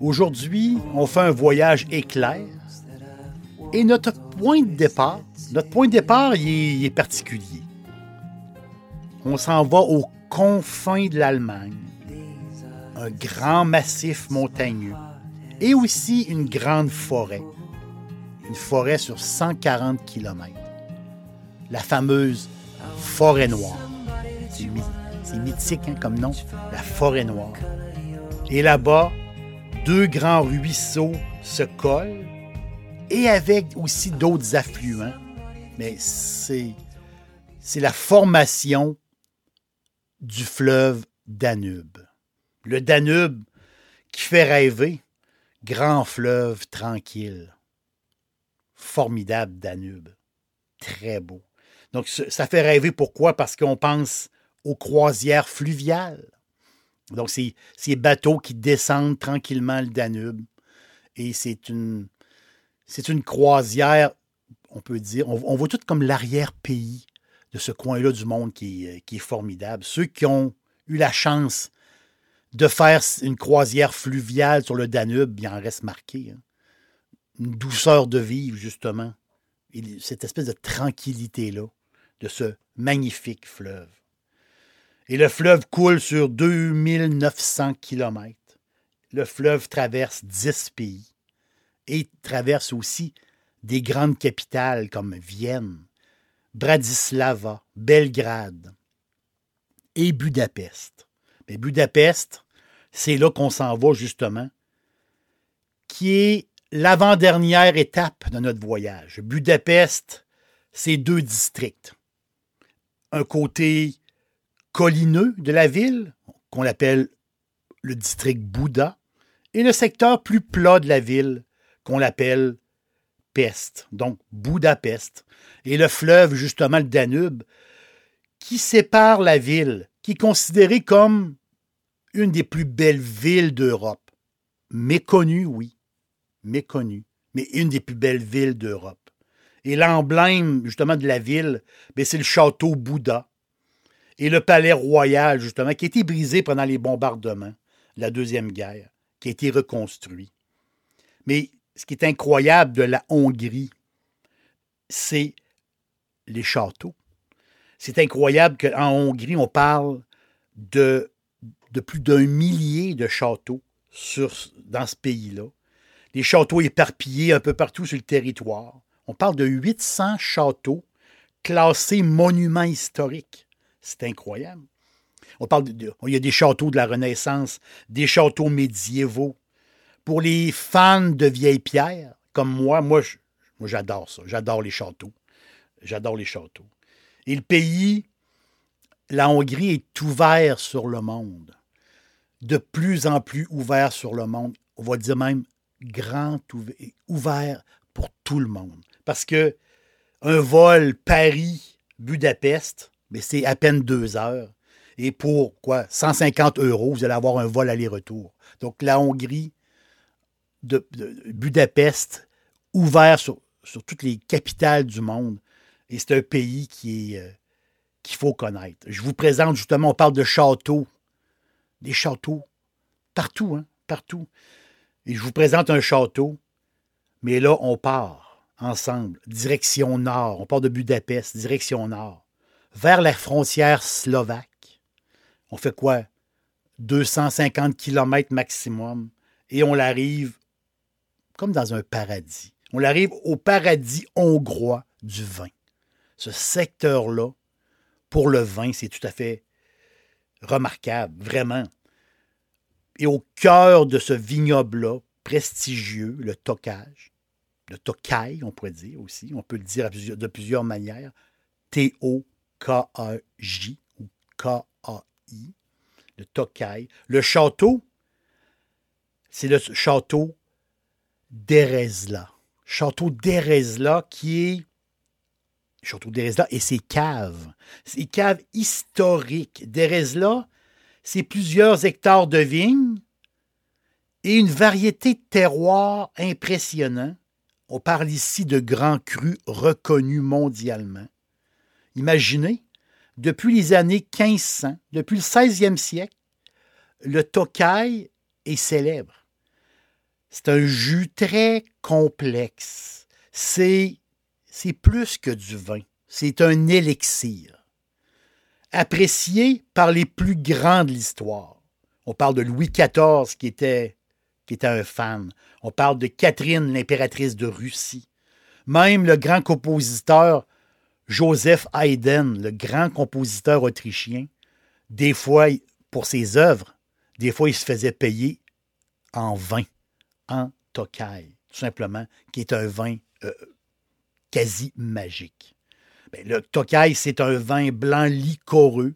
Aujourd'hui, on fait un voyage éclair et notre point de départ, notre point de départ, il est, particulier. On s'en va aux confins de l'Allemagne, un grand massif montagneux et aussi une grande forêt, une forêt sur 140 km, la fameuse forêt noire. C'est mythique hein, comme nom, la forêt noire. Et là-bas, deux grands ruisseaux se collent et avec aussi d'autres affluents. Mais c'est, la formation du fleuve Danube. Le Danube qui fait rêver, grand fleuve tranquille. Formidable Danube. Très beau. Donc ça fait rêver pourquoi? Parce qu'on pense aux croisières fluviales. Donc, c'est ces bateaux qui descendent tranquillement le Danube. Et c'est une, c'est une croisière, on peut dire, on, voit tout comme l'arrière-pays de ce coin-là du monde qui, est- formidable. Ceux qui ont eu la chance de faire une croisière fluviale sur le Danube, il en reste marqué. hein. Une douceur de vivre, justement. Et cette espèce de tranquillité-là, de ce magnifique fleuve. Et le fleuve coule sur 2900 km. Le fleuve traverse 10 pays et traverse aussi des grandes capitales comme Vienne, Bratislava, Belgrade et Budapest. Mais Budapest, c'est là qu'on s'en va justement, qui est l'avant-dernière étape de notre voyage. Budapest, c'est deux districts. Un côté collineux de la ville, qu'on appelle le district Bouddha, et le secteur plus plat de la ville, qu'on l'appelle Pest, donc Budapest, et le fleuve, justement, le Danube, qui sépare la ville, qui est considérée comme une des plus belles villes d'Europe. Méconnue, oui, méconnue, mais une des plus belles villes d'Europe. Et l'emblème, justement, de la ville, ben, c'est le château Bouddha, et le palais royal, justement, qui a été brisé pendant les bombardements de la Deuxième Guerre, qui a été reconstruit. Mais ce qui est incroyable de la Hongrie, c'est les châteaux. C'est incroyable qu'en Hongrie, on parle de, plus d'un millier de châteaux dans ce pays-là. Les châteaux éparpillés un peu partout sur le territoire. On parle de 800 châteaux classés monuments historiques. C'est incroyable. On il y a des châteaux de la Renaissance, des châteaux médiévaux. Pour les fans de vieilles pierres, comme moi, moi, j'adore ça. J'adore les châteaux. J'adore les châteaux. Et le pays, la Hongrie est ouvert sur le monde. De plus en plus ouvert sur le monde. On va dire même grand ouv- ouvert pour tout le monde. Parce que un vol Paris-Budapest, mais c'est à peine deux heures. Et pour quoi? 150 euros, vous allez avoir un vol aller-retour. Donc la Hongrie, Budapest, ouvert sur, sur toutes les capitales du monde. Et c'est un pays qui est, euh, qu'il faut connaître. Je vous présente justement, on parle de châteaux. Des châteaux partout, hein, partout. Et je vous présente un château, mais là, on part ensemble, direction nord. On part de Budapest, direction nord, vers la frontière slovaque. On fait quoi? 250 km maximum. Et on arrive comme dans un paradis. On arrive au paradis hongrois du vin. Ce secteur-là, pour le vin, c'est tout à fait remarquable, vraiment. Et au cœur de ce vignoble-là, prestigieux, le tocage, le tokai, on pourrait dire aussi, on peut le dire de plusieurs manières, T-O-K-A-J ou K-A-I, le tokai. Le château, c'est le château d'Erezla. Château d'Erezla qui est Château d'Erezla et ses caves. Ses caves historiques. D'Erezla, c'est plusieurs hectares de vignes et une variété de terroirs impressionnants. On parle ici de grands crus reconnus mondialement. Imaginez, depuis les années 1500, depuis le 16e siècle, le Tokai est célèbre. C'est un jus très complexe. C'est, c'est plus que du vin. C'est un élixir. Apprécié par les plus grands de l'histoire. On parle de Louis XIV qui était, qui était un fan. On parle de Catherine, l'impératrice de Russie. Même le grand compositeur Joseph Haydn, le grand compositeur autrichien, des fois, pour ses œuvres, des fois, il se faisait payer en vin en Tokai, tout simplement, qui est un vin euh, quasi magique. Ben, le Tokai, c'est un vin blanc liquoreux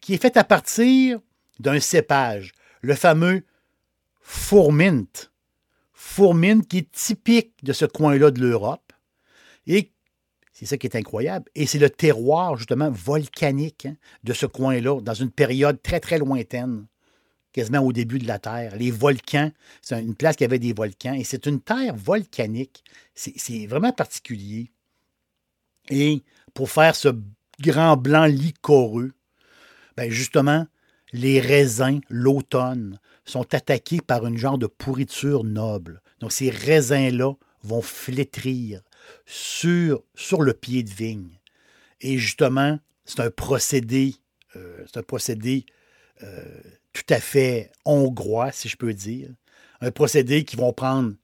qui est fait à partir d'un cépage, le fameux Fourmint. Fourmint qui est typique de ce coin-là de l'Europe. Et c'est ça qui est incroyable. Et c'est le terroir, justement, volcanique hein, de ce coin-là, dans une période très, très lointaine quasiment au début de la Terre. Les volcans, c'est une place qui avait des volcans et c'est une terre volcanique. C'est vraiment particulier. Et pour faire ce grand blanc liquoreux, ben justement, les raisins, l'automne, sont attaqués par une genre de pourriture noble. Donc ces raisins-là vont flétrir sur, le pied de vigne. Et justement, c'est un procédé, euh, c'est un procédé euh, tout à fait hongrois, si je peux dire. Un procédé qui vont prendre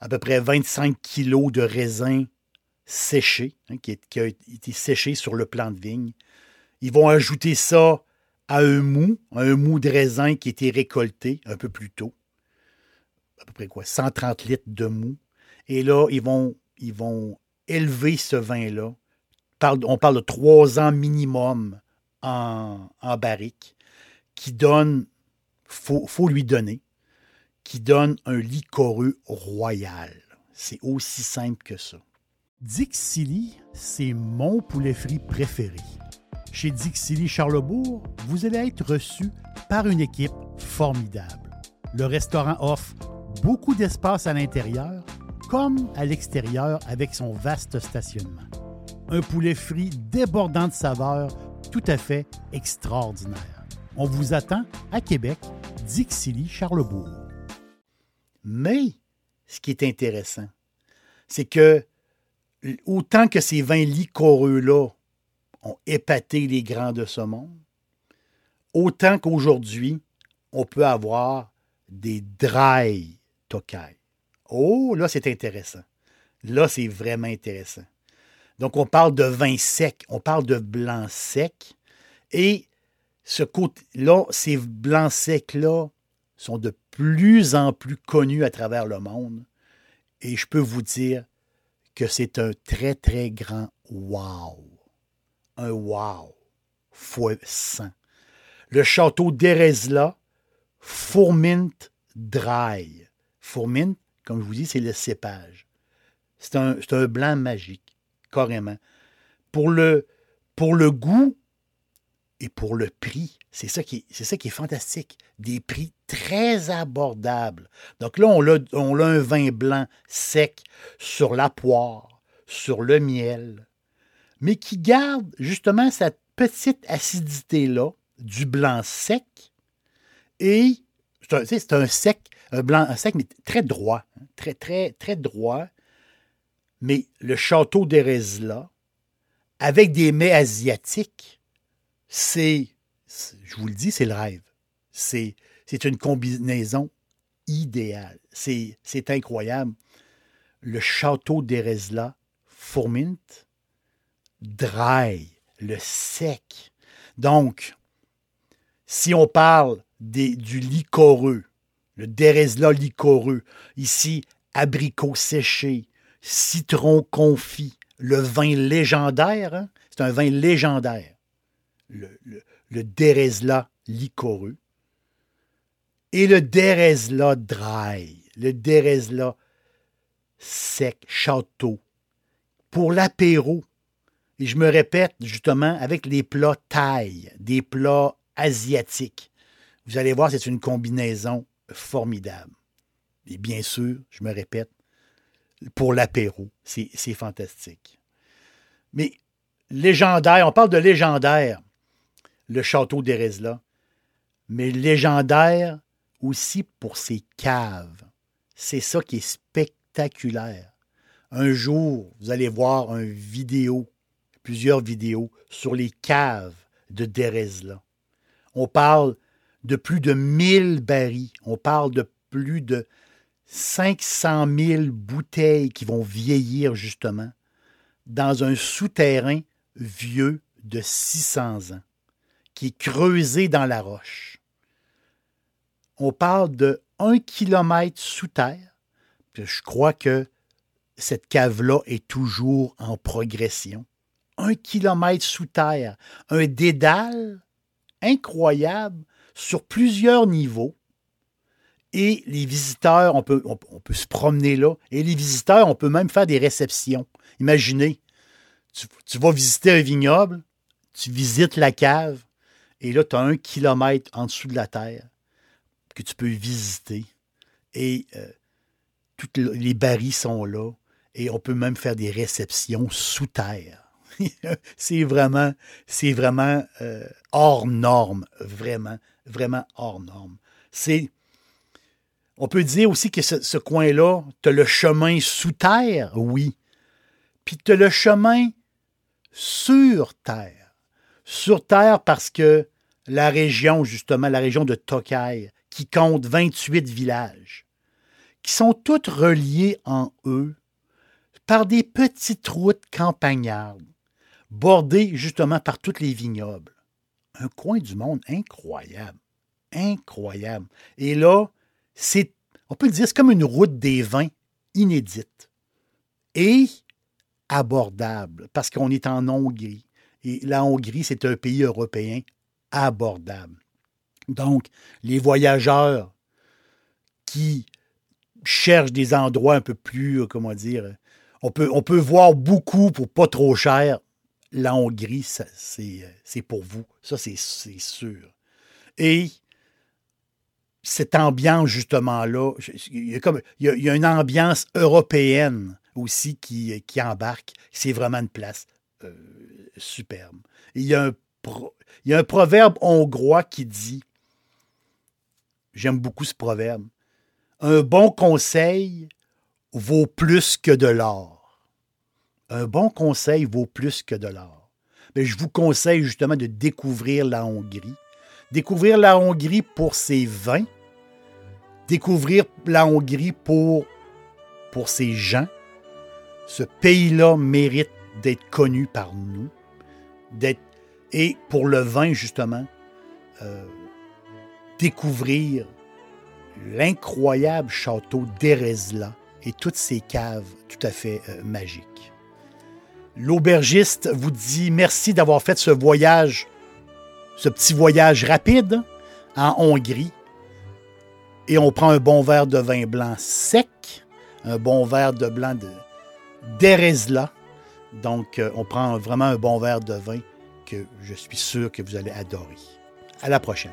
à peu près 25 kilos de raisin séché, hein, qui, a été séché sur le plant de vigne. Ils vont ajouter ça à un mou, un mou de raisin qui a été récolté un peu plus tôt. À peu près quoi? 130 litres de mou. Et là, ils vont, ils vont élever ce vin-là. On parle de trois ans minimum en, en barrique qui donne, faut, faut lui donner, qui donne un liquoreux royal. C'est aussi simple que ça. Dixili, c'est mon poulet frit préféré. Chez Dixili Charlebourg, vous allez être reçu par une équipe formidable. Le restaurant offre beaucoup d'espace à l'intérieur comme à l'extérieur avec son vaste stationnement. Un poulet frit débordant de saveurs tout à fait extraordinaire. On vous attend à Québec, Dixilly, Charlebourg. Mais ce qui est intéressant, c'est que autant que ces vins liquoreux-là ont épaté les grands de ce monde, autant qu'aujourd'hui, on peut avoir des dry Tokai. Oh, là, c'est intéressant. Là, c'est vraiment intéressant. Donc, on parle de vin sec, on parle de blanc sec, et ce côté-là, ces blancs secs-là sont de plus en plus connus à travers le monde. Et je peux vous dire que c'est un très, très grand wow. Un wow fois 100. Le château d'Erezla, Fourmint Dry. Fourmint, comme je vous dis, c'est le cépage. C'est un, un, blanc magique, carrément. Pour le, pour le goût, et pour le prix. C'est ça, qui, c'est ça qui est fantastique. Des prix très abordables. Donc là, on a, on a un vin blanc sec sur la poire, sur le miel, mais qui garde justement cette petite acidité-là du blanc sec. Et c'est un, sec, un blanc sec, mais très droit. Hein, très, très, très droit. Mais le château là, avec des mets asiatiques, c'est, je vous le dis, c'est le rêve. C'est, une combinaison idéale. C'est, c'est incroyable. le château d'Erezla, Fourmint, dry, le sec. Donc, si on parle du licoreux, le Derezla licoreux, ici, abricot séché, citron confit, le vin légendaire, hein, c'est un vin légendaire, le, le, le Derezla licoreux, et le Derezla dry, le Derezla sec, château, pour l'apéro. Et je me répète justement avec les plats thaï, des plats asiatiques. Vous allez voir, c'est une combinaison formidable. Et bien sûr, je me répète, pour l'apéro, c'est fantastique. Mais légendaire, on parle de légendaire, le château d'Erezla, mais légendaire aussi pour ses caves. C'est ça qui est spectaculaire. Un jour, vous allez voir une vidéo, plusieurs vidéos sur les caves de Derezla. On parle de plus de 1000 barils. On parle de plus de 500 000 bouteilles qui vont vieillir justement dans un souterrain vieux de 600 ans, qui est creusé dans la roche. On parle de 1 km sous terre. Je crois que cette cave-là est toujours en progression. Un kilomètre sous terre, un dédale incroyable sur plusieurs niveaux. Et les visiteurs, on peut, on, se promener là. Et les visiteurs, on peut même faire des réceptions. Imaginez, tu, vas visiter un vignoble, tu visites la cave, et là, tu as un kilomètre en dessous de la terre que tu peux visiter. Et euh, tous les barils sont là. Et on peut même faire des réceptions sous terre. c'est vraiment, c'est vraiment euh, hors norme, vraiment, vraiment hors norme. C'est, on peut dire aussi que ce, coin-là, tu as le chemin sous terre, oui, puis tu as le chemin sur terre. Sur terre parce que la région, justement, la région de Tokai, qui compte 28 villages, qui sont toutes reliées en eux par des petites routes campagnardes bordé justement par toutes les vignobles. Un coin du monde incroyable. Incroyable. Et là, c'est, on peut le dire, c'est comme une route des vins inédite et abordable parce qu'on est en Hongrie. Et la Hongrie, c'est un pays européen abordable. Donc, les voyageurs qui cherchent des endroits un peu plus, euh, comment dire, on peut, on peut voir beaucoup pour pas trop cher la Hongrie, c'est pour vous. Ça, c'est sûr. Et cette ambiance, justement-là, il y, a comme, il, y a, une ambiance européenne aussi qui, qui embarque. C'est vraiment une place euh, superbe. il y a un proverbe hongrois qui dit, j'aime beaucoup ce proverbe, un bon conseil vaut plus que de l'or un bon conseil vaut plus que de l'or. Mais je vous conseille justement de découvrir la Hongrie. Découvrir la Hongrie pour ses vins. Découvrir la Hongrie pour, ses gens. Ce pays-là mérite d'être connu par nous. D'être, et pour le vin, justement, euh, découvrir l'incroyable château d'Erezla et toutes ses caves tout à fait euh, magiques. L'aubergiste vous dit merci d'avoir fait ce voyage, ce petit voyage rapide en Hongrie. Et on prend un bon verre de vin blanc sec, un bon verre de blanc de d'Erezla. Donc, euh, on prend vraiment un bon verre de vin que je suis sûr que vous allez adorer. À la prochaine.